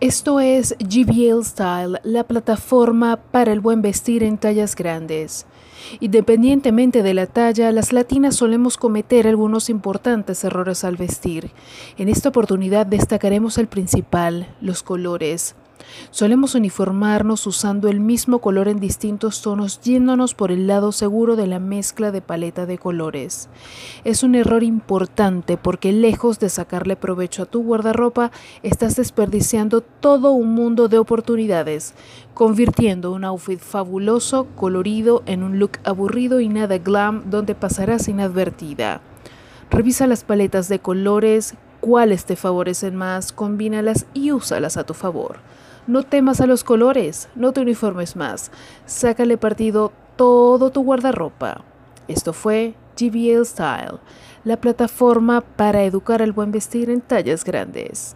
Esto es GBL Style, la plataforma para el buen vestir en tallas grandes. Independientemente de la talla, las latinas solemos cometer algunos importantes errores al vestir. En esta oportunidad destacaremos el principal, los colores. Solemos uniformarnos usando el mismo color en distintos tonos yéndonos por el lado seguro de la mezcla de paleta de colores. Es un error importante porque lejos de sacarle provecho a tu guardarropa, estás desperdiciando todo un mundo de oportunidades, convirtiendo un outfit fabuloso, colorido, en un look aburrido y nada glam donde pasarás inadvertida. Revisa las paletas de colores, cuáles te favorecen más, combínalas y úsalas a tu favor. No temas a los colores, no te uniformes más. Sácale partido todo tu guardarropa. Esto fue GBL Style, la plataforma para educar al buen vestir en tallas grandes.